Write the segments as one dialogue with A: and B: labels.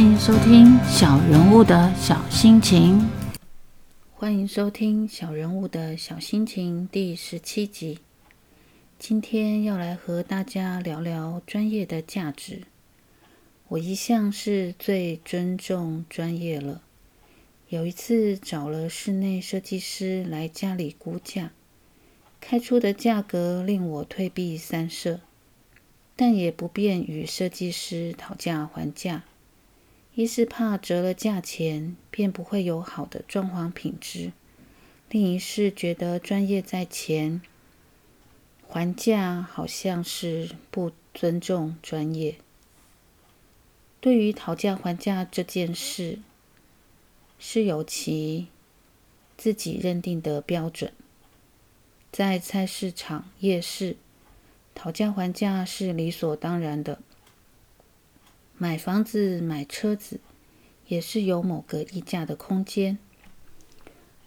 A: 欢迎收听《小人物的小心情》。欢迎收听《小人物的小心情》第十七集。今天要来和大家聊聊专业的价值。我一向是最尊重专业了。有一次找了室内设计师来家里估价，开出的价格令我退避三舍，但也不便与设计师讨价还价。一是怕折了价钱，便不会有好的装潢品质；另一是觉得专业在前，还价好像是不尊重专业。对于讨价还价这件事，是有其自己认定的标准。在菜市场、夜市，讨价还价是理所当然的。买房子、买车子，也是有某个议价的空间。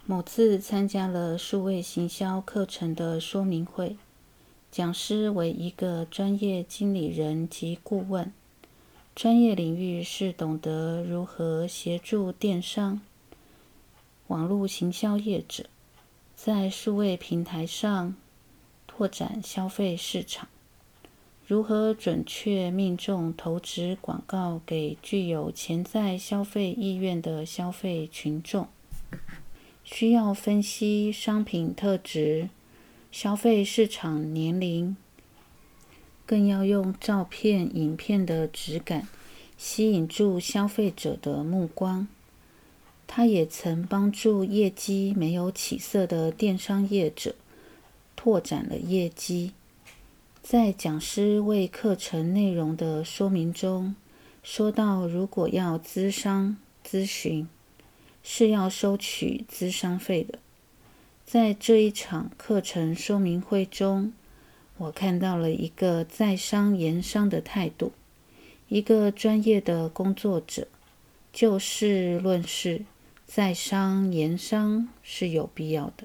A: 某次参加了数位行销课程的说明会，讲师为一个专业经理人及顾问，专业领域是懂得如何协助电商、网络行销业者在数位平台上拓展消费市场。如何准确命中投掷广告给具有潜在消费意愿的消费群众？需要分析商品特质、消费市场年龄，更要用照片、影片的质感吸引住消费者的目光。他也曾帮助业绩没有起色的电商业者拓展了业绩。在讲师为课程内容的说明中，说到如果要咨商咨询，是要收取咨商费的。在这一场课程说明会中，我看到了一个在商言商的态度。一个专业的工作者，就事论事，在商言商是有必要的，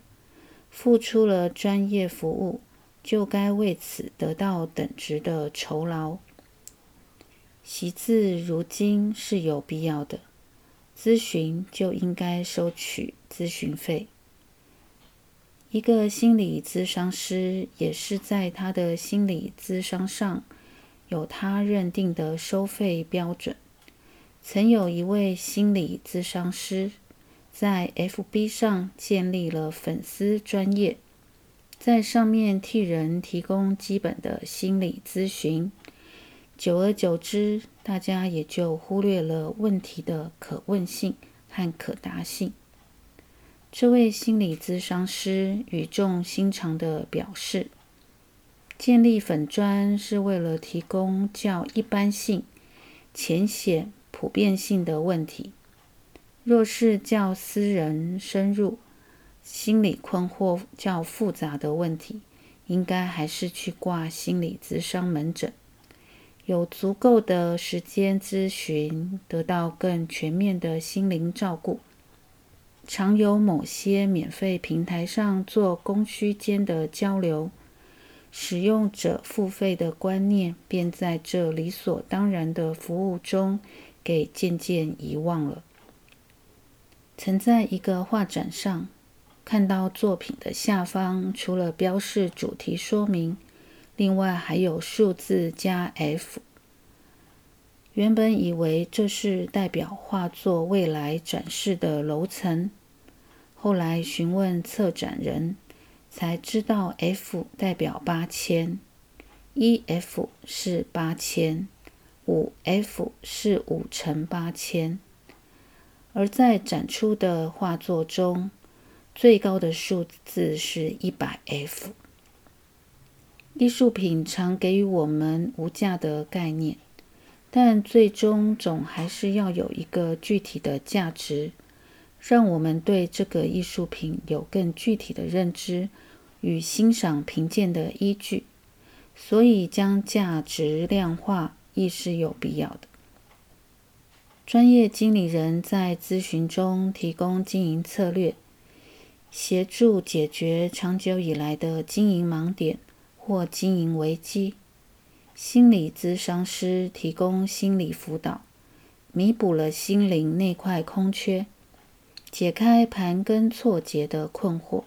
A: 付出了专业服务。就该为此得到等值的酬劳。习字如今是有必要的，咨询就应该收取咨询费。一个心理咨商师也是在他的心理咨商上有他认定的收费标准。曾有一位心理咨商师在 FB 上建立了粉丝专业。在上面替人提供基本的心理咨询，久而久之，大家也就忽略了问题的可问性和可达性。这位心理咨商师语重心长地表示：“建立粉砖是为了提供较一般性、浅显、普遍性的问题。若是较私人、深入。”心理困惑较复杂的问题，应该还是去挂心理咨商门诊，有足够的时间咨询，得到更全面的心灵照顾。常有某些免费平台上做供需间的交流，使用者付费的观念便在这理所当然的服务中给渐渐遗忘了。曾在一个画展上。看到作品的下方，除了标示主题说明，另外还有数字加 F。原本以为这是代表画作未来展示的楼层，后来询问策展人，才知道 F 代表八千，一 F 是八千，五 F 是五乘八千，而在展出的画作中。最高的数字是一百 F。艺术品常给予我们无价的概念，但最终总还是要有一个具体的价值，让我们对这个艺术品有更具体的认知与欣赏评鉴的依据。所以，将价值量化亦是有必要的。专业经理人在咨询中提供经营策略。协助解决长久以来的经营盲点或经营危机，心理咨商师提供心理辅导，弥补了心灵那块空缺，解开盘根错节的困惑。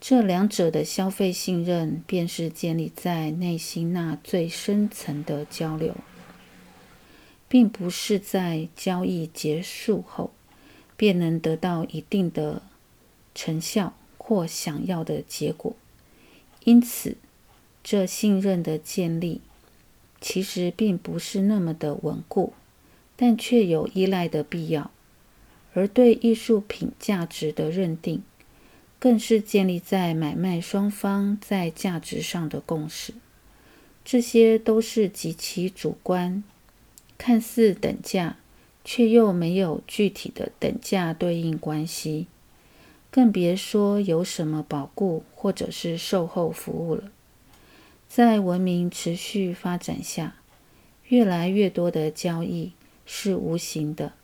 A: 这两者的消费信任，便是建立在内心那最深层的交流，并不是在交易结束后便能得到一定的成效或想要的结果。因此，这信任的建立其实并不是那么的稳固。但却有依赖的必要，而对艺术品价值的认定，更是建立在买卖双方在价值上的共识。这些都是极其主观，看似等价，却又没有具体的等价对应关系，更别说有什么保固或者是售后服务了。在文明持续发展下，越来越多的交易。是无形的，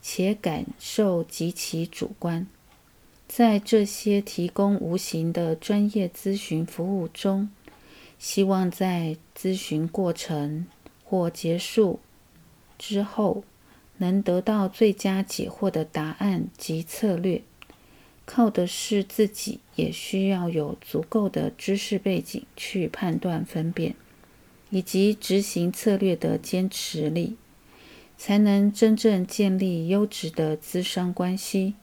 A: 且感受极其主观。在这些提供无形的专业咨询服务中，希望在咨询过程或结束之后，能得到最佳解惑的答案及策略，靠的是自己，也需要有足够的知识背景去判断分辨，以及执行策略的坚持力。才能真正建立优质的资商关系，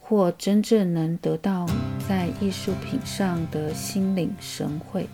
A: 或真正能得到在艺术品上的心领神会。